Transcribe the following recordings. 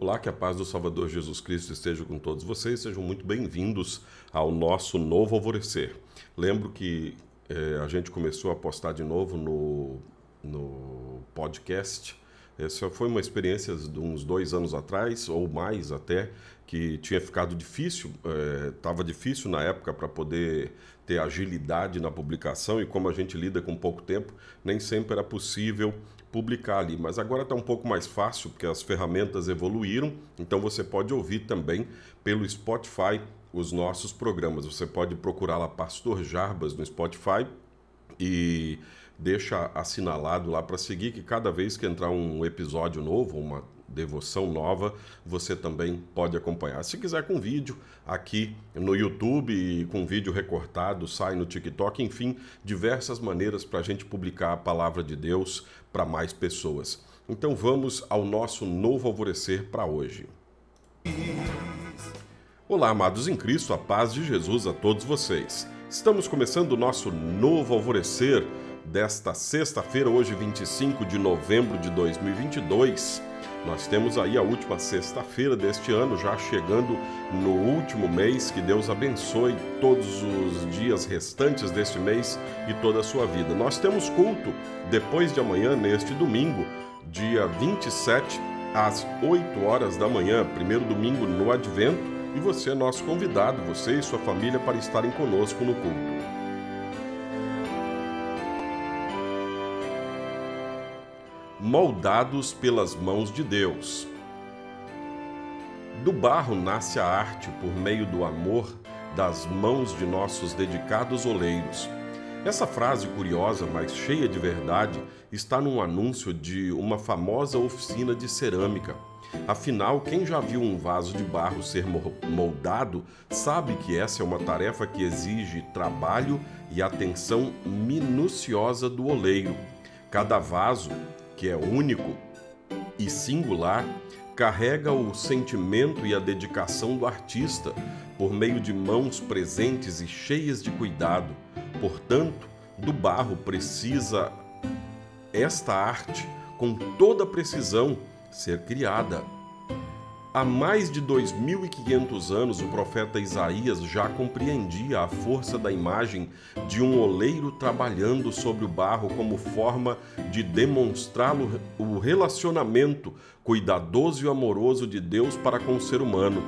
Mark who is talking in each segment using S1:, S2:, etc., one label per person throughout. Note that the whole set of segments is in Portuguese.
S1: Olá, que a paz do Salvador Jesus Cristo esteja com todos vocês. Sejam muito bem-vindos ao nosso novo alvorecer. Lembro que é, a gente começou a postar de novo no, no podcast. Essa foi uma experiência de uns dois anos atrás, ou mais até, que tinha ficado difícil, estava é, difícil na época para poder ter agilidade na publicação e como a gente lida com pouco tempo, nem sempre era possível publicar ali. Mas agora está um pouco mais fácil, porque as ferramentas evoluíram, então você pode ouvir também pelo Spotify os nossos programas. Você pode procurar lá Pastor Jarbas no Spotify e deixa assinalado lá para seguir que cada vez que entrar um episódio novo, uma devoção nova, você também pode acompanhar. Se quiser com vídeo, aqui no YouTube, com vídeo recortado, sai no TikTok, enfim, diversas maneiras para a gente publicar a palavra de Deus para mais pessoas. Então vamos ao nosso novo alvorecer para hoje. Olá, amados em Cristo, a paz de Jesus a todos vocês. Estamos começando o nosso novo alvorecer desta sexta-feira, hoje 25 de novembro de 2022. Nós temos aí a última sexta-feira deste ano, já chegando no último mês. Que Deus abençoe todos os dias restantes deste mês e toda a sua vida. Nós temos culto depois de amanhã, neste domingo, dia 27, às 8 horas da manhã, primeiro domingo no Advento. E você é nosso convidado, você e sua família, para estarem conosco no culto. Moldados pelas mãos de Deus. Do barro nasce a arte por meio do amor das mãos de nossos dedicados oleiros. Essa frase curiosa, mas cheia de verdade, está num anúncio de uma famosa oficina de cerâmica. Afinal, quem já viu um vaso de barro ser moldado sabe que essa é uma tarefa que exige trabalho e atenção minuciosa do oleiro. Cada vaso que é único e singular, carrega o sentimento e a dedicação do artista por meio de mãos presentes e cheias de cuidado. Portanto, do barro precisa esta arte, com toda precisão, ser criada. Há mais de 2.500 anos, o profeta Isaías já compreendia a força da imagem de um oleiro trabalhando sobre o barro como forma de demonstrar o relacionamento cuidadoso e amoroso de Deus para com o ser humano.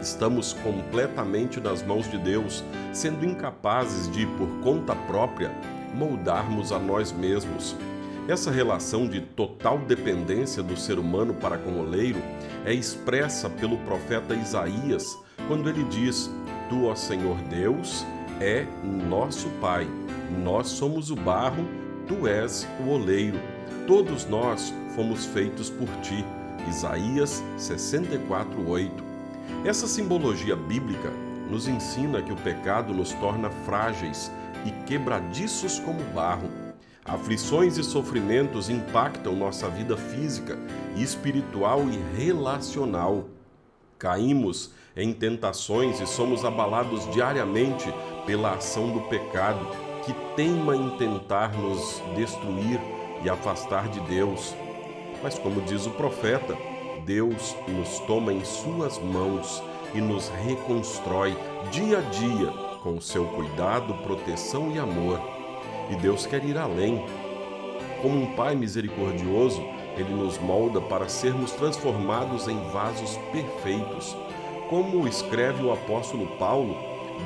S1: Estamos completamente nas mãos de Deus, sendo incapazes de, por conta própria, moldarmos a nós mesmos. Essa relação de total dependência do ser humano para com o oleiro é expressa pelo profeta Isaías quando ele diz: Tu, ó Senhor Deus, é nosso Pai. Nós somos o barro, tu és o oleiro. Todos nós fomos feitos por ti. Isaías 64:8. Essa simbologia bíblica nos ensina que o pecado nos torna frágeis e quebradiços como barro Aflições e sofrimentos impactam nossa vida física, espiritual e relacional. Caímos em tentações e somos abalados diariamente pela ação do pecado, que teima em tentar nos destruir e afastar de Deus. Mas, como diz o profeta, Deus nos toma em Suas mãos e nos reconstrói dia a dia com seu cuidado, proteção e amor e Deus quer ir além. Como um Pai misericordioso, Ele nos molda para sermos transformados em vasos perfeitos. Como escreve o apóstolo Paulo,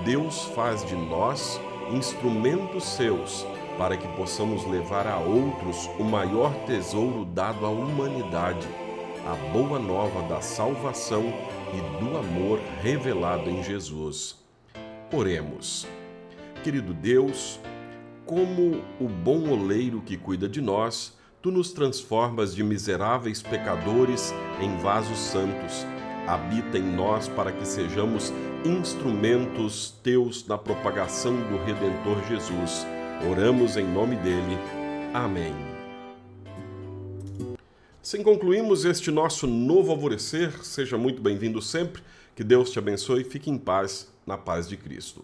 S1: Deus faz de nós instrumentos seus para que possamos levar a outros o maior tesouro dado à humanidade, a boa nova da salvação e do amor revelado em Jesus. Oremos. Querido Deus, como o bom oleiro que cuida de nós, tu nos transformas de miseráveis pecadores em vasos santos. Habita em nós para que sejamos instrumentos teus na propagação do Redentor Jesus. Oramos em nome dele. Amém. Assim concluímos este nosso novo alvorecer. Seja muito bem-vindo sempre. Que Deus te abençoe e fique em paz, na paz de Cristo.